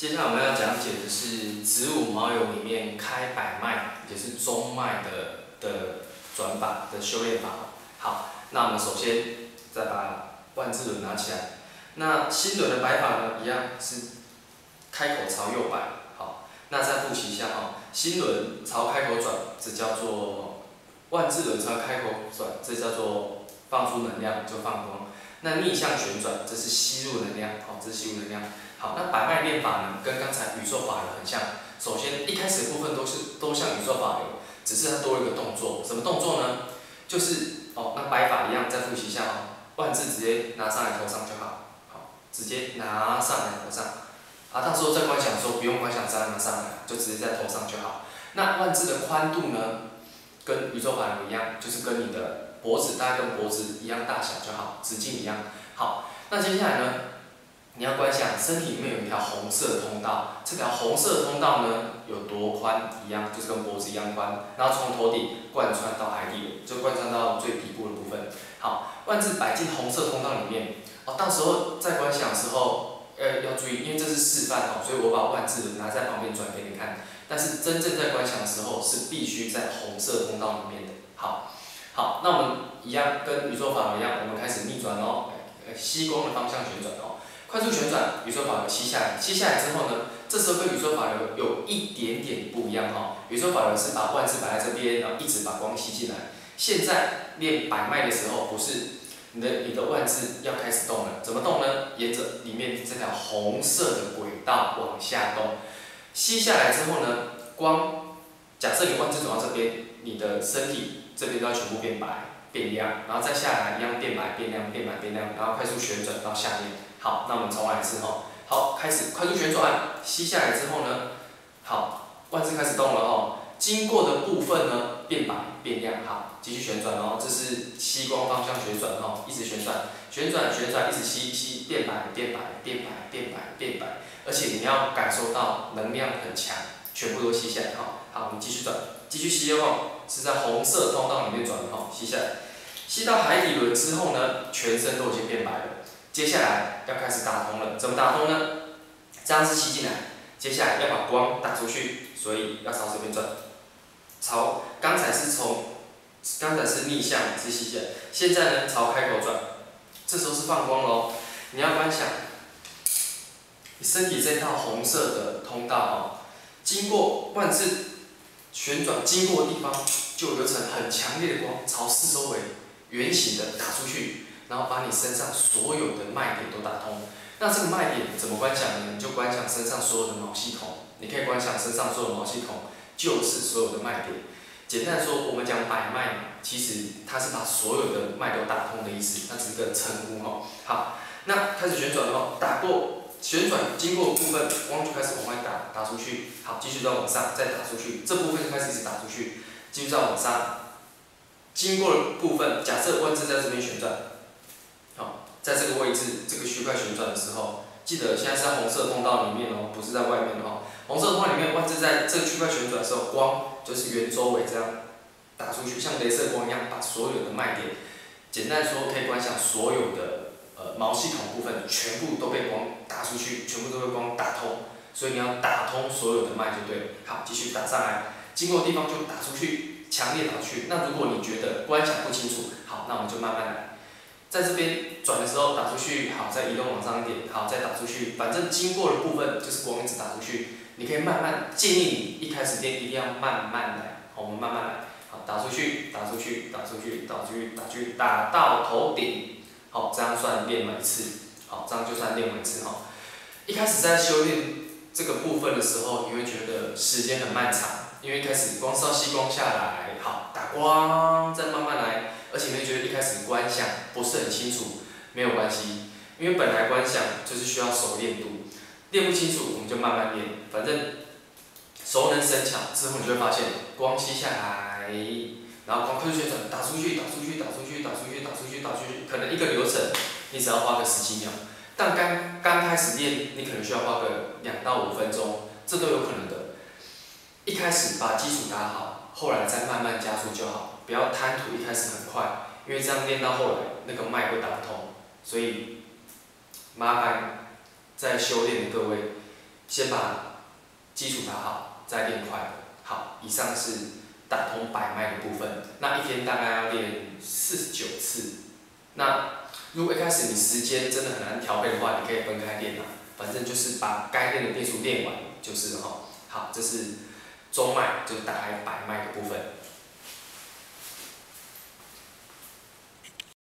接下来我们要讲解的是子午卯酉里面开百脉，也是中脉的的转法的修炼法。好，那我们首先再把万字轮拿起来。那新轮的摆法呢，一样是开口朝右摆。好，那再复习一下哈，新轮朝开口转，这叫做万字轮朝开口转，这叫做放出能量就放光。那逆向旋转，这是吸入能量，好，这是吸入能量。好，那百脉练法呢，跟刚才宇宙法流很像。首先一开始的部分都是都像宇宙法流，只是它多了一个动作，什么动作呢？就是哦，那摆法一样，再复习一下哦。万字直接拿上来头上就好，好，直接拿上来头上。啊，到时候在观想的时候不用观想再拿上来，就直接在头上就好。那万字的宽度呢，跟宇宙法流一样，就是跟你的。脖子大概跟脖子一样大小就好，直径一样。好，那接下来呢，你要观想身体里面有一条红色通道，这条红色通道呢有多宽？一样，就是跟脖子一样宽，然后从头顶贯穿到海底，就贯穿到最底部的部分。好，万字摆进红色通道里面。哦，到时候在观想的时候，呃，要注意，因为这是示范哦，所以我把万字拿在旁边转给你看。但是真正在观想的时候，是必须在红色通道里面的。好。好，那我们一样跟宇宙法一样，我们开始逆转哦，吸光的方向旋转哦，快速旋转，宇宙法流吸下来，吸下来之后呢，这时候跟宇宙法流有一点点不一样哈，宇宙法流是把万字摆在这边，然后一直把光吸进来，现在练百脉的时候不是，你的你的万字要开始动了，怎么动呢？沿着里面这条红色的轨道往下动，吸下来之后呢，光，假设你万字走到这边，你的身体。这边都要全部变白变亮，然后再下来一样变白变亮变白变亮，然后快速旋转到下面。好，那我们重来一次哈。好，开始快速旋转，吸下来之后呢，好，万字开始动了哦。经过的部分呢变白变亮，好，继续旋转哦。这是吸光方向旋转哦，一直旋转，旋转旋转一直吸吸变白变白变白变白变白，而且你要感受到能量很强，全部都吸下来哈。好，我们继续转，继续吸哦。是在红色通道里面转的哈，吸下来，吸到海底轮之后呢，全身都已经变白了。接下来要开始打通了，怎么打通呢？这样子吸进来，接下来要把光打出去，所以要朝这边转。朝刚才是从，刚才是逆向是吸进来，现在呢朝开口转，这时候是放光喽。你要观想，你身体这套红色的通道哦，经过万字。旋转经过的地方，就有一层很强烈的光朝四周围圆形的打出去，然后把你身上所有的脉点都打通。那这个脉点怎么观想呢？你就观想身上所有的毛细孔，你可以观想身上所有毛细孔就是所有的脉点。简单说，我们讲百脉嘛，其实它是把所有的脉都打通的意思，那只是个称呼哈。好，那开始旋转了，打过。旋转经过部分，光就开始往外打，打出去。好，继续再往上，再打出去。这部分就开始一直打出去，继续再往上。经过的部分，假设万字在这边旋转，好，在这个位置，这个区块旋转的时候，记得现在是在红色通道里面哦，不是在外面哦。红色通道里面，万字在这个区块旋转的时候，光就是圆周围这样打出去，像镭射光一样，把所有的脉点，简单说，可以观想所有的。呃，毛细孔部分全部都被光出去，全部都被光打通，所以你要打通所有的脉就对了。好，继续打上来，经过的地方就打出去，强烈打出去。那如果你觉得观想不清楚，好，那我们就慢慢来，在这边转的时候打出去，好，再移动往上一点，好，再打出去。反正经过的部分就是光一直打出去，你可以慢慢建议你一开始练一定要慢慢来，好，我们慢慢来，好，打出去，打出去，打出去，打出去，打出去，打到头顶。好，这样算练完一次。好，这样就算练完一次哈。一开始在修炼这个部分的时候，你会觉得时间很漫长，因为开始光是要吸光下来，好打光，再慢慢来，而且你会觉得一开始观想不是很清楚，没有关系，因为本来观想就是需要熟练度，练不清楚我们就慢慢练，反正熟能生巧，之后你就会发现光吸下来。然后光快速旋转，打出去，打出去，打出去，打出去，打出去，打出去，可能一个流程你只要花个十几秒，但刚刚开始练，你可能需要花个两到五分钟，这都有可能的。一开始把基础打好，后来再慢慢加速就好，不要贪图一开始很快，因为这样练到后来那个脉会打不通。所以麻烦在修炼的各位，先把基础打好，再练快。好，以上是打通百脉的部分。那一天大概要练四十九次。那如果一开始你时间真的很难调配的话，你可以分开练啊。反正就是把该练的变数练完，就是哈。好，这是中脉，就是打开白脉的部分。